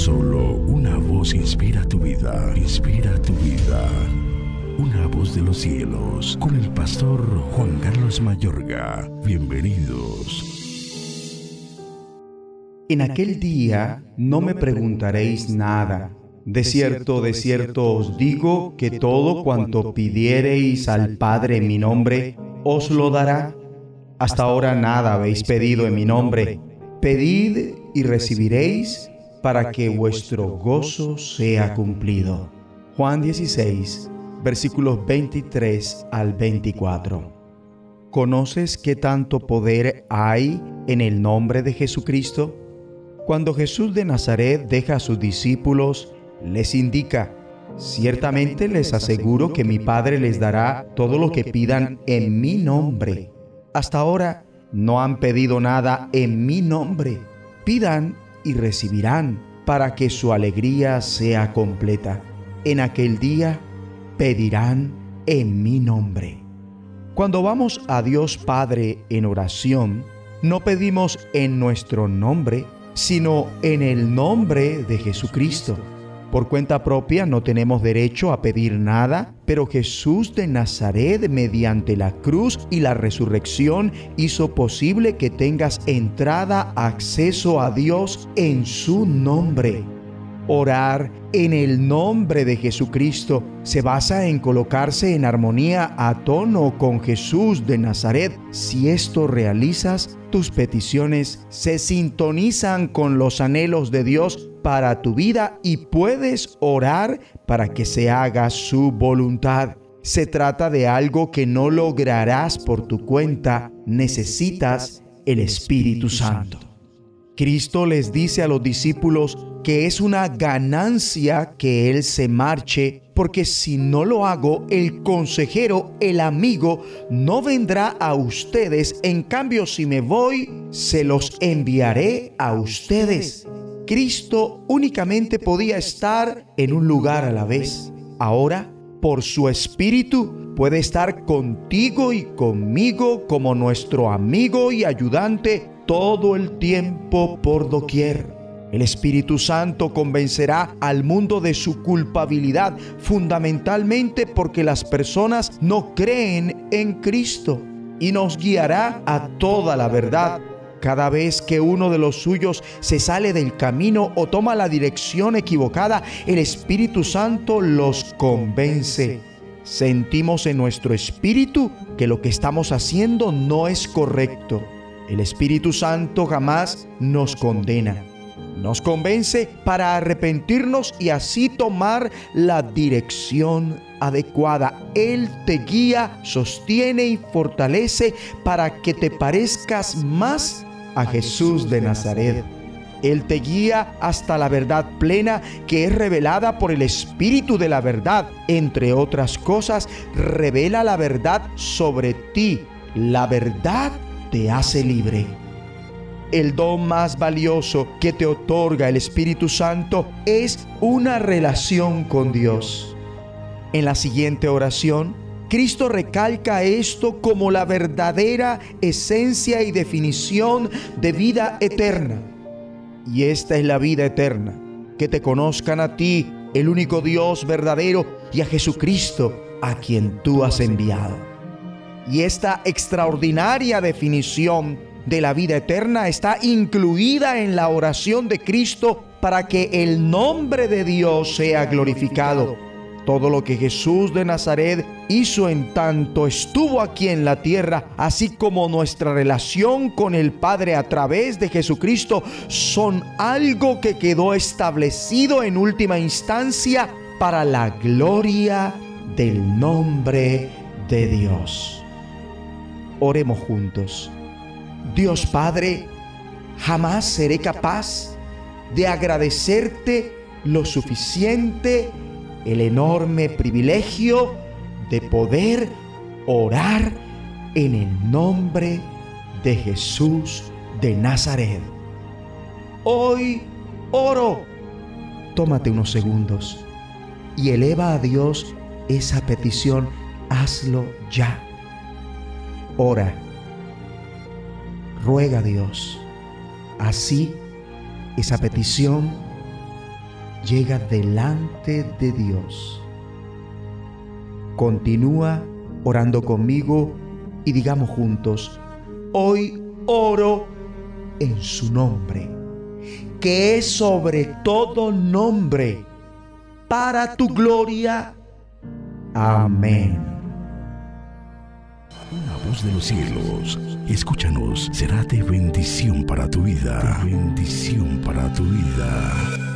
Solo una voz inspira tu vida, inspira tu vida. Una voz de los cielos, con el pastor Juan Carlos Mayorga. Bienvenidos. En aquel día no me preguntaréis nada. De cierto, de cierto os digo que todo cuanto pidiereis al Padre en mi nombre, os lo dará. Hasta ahora nada habéis pedido en mi nombre. Pedid y recibiréis para que vuestro gozo sea cumplido. Juan 16, versículos 23 al 24. ¿Conoces qué tanto poder hay en el nombre de Jesucristo? Cuando Jesús de Nazaret deja a sus discípulos, les indica, ciertamente les aseguro que mi Padre les dará todo lo que pidan en mi nombre. Hasta ahora no han pedido nada en mi nombre. Pidan y recibirán para que su alegría sea completa. En aquel día pedirán en mi nombre. Cuando vamos a Dios Padre en oración, no pedimos en nuestro nombre, sino en el nombre de Jesucristo. Por cuenta propia no tenemos derecho a pedir nada, pero Jesús de Nazaret, mediante la cruz y la resurrección, hizo posible que tengas entrada, acceso a Dios en su nombre. Orar en el nombre de Jesucristo se basa en colocarse en armonía a tono con Jesús de Nazaret. Si esto realizas, tus peticiones se sintonizan con los anhelos de Dios para tu vida y puedes orar para que se haga su voluntad. Se trata de algo que no lograrás por tu cuenta, necesitas el Espíritu Santo. Cristo les dice a los discípulos que es una ganancia que Él se marche, porque si no lo hago, el consejero, el amigo, no vendrá a ustedes. En cambio, si me voy, se los enviaré a ustedes. Cristo únicamente podía estar en un lugar a la vez. Ahora, por su Espíritu, puede estar contigo y conmigo como nuestro amigo y ayudante todo el tiempo por doquier. El Espíritu Santo convencerá al mundo de su culpabilidad fundamentalmente porque las personas no creen en Cristo y nos guiará a toda la verdad cada vez que uno de los suyos se sale del camino o toma la dirección equivocada, el Espíritu Santo los convence. Sentimos en nuestro espíritu que lo que estamos haciendo no es correcto. El Espíritu Santo jamás nos condena. Nos convence para arrepentirnos y así tomar la dirección adecuada. Él te guía, sostiene y fortalece para que te parezcas más a Jesús de Nazaret. Él te guía hasta la verdad plena que es revelada por el Espíritu de la verdad. Entre otras cosas, revela la verdad sobre ti. La verdad te hace libre. El don más valioso que te otorga el Espíritu Santo es una relación con Dios. En la siguiente oración, Cristo recalca esto como la verdadera esencia y definición de vida eterna. Y esta es la vida eterna, que te conozcan a ti, el único Dios verdadero, y a Jesucristo, a quien tú has enviado. Y esta extraordinaria definición de la vida eterna está incluida en la oración de Cristo para que el nombre de Dios sea glorificado todo lo que Jesús de Nazaret hizo en tanto estuvo aquí en la tierra, así como nuestra relación con el Padre a través de Jesucristo, son algo que quedó establecido en última instancia para la gloria del nombre de Dios. Oremos juntos. Dios Padre, jamás seré capaz de agradecerte lo suficiente el enorme privilegio de poder orar en el nombre de Jesús de Nazaret. Hoy oro. Tómate unos segundos y eleva a Dios esa petición. Hazlo ya. Ora. Ruega a Dios. Así esa petición llega delante de Dios. Continúa orando conmigo y digamos juntos, hoy oro en su nombre, que es sobre todo nombre, para tu gloria. Amén. Una voz de los cielos, escúchanos, será de bendición para tu vida. bendición para tu vida.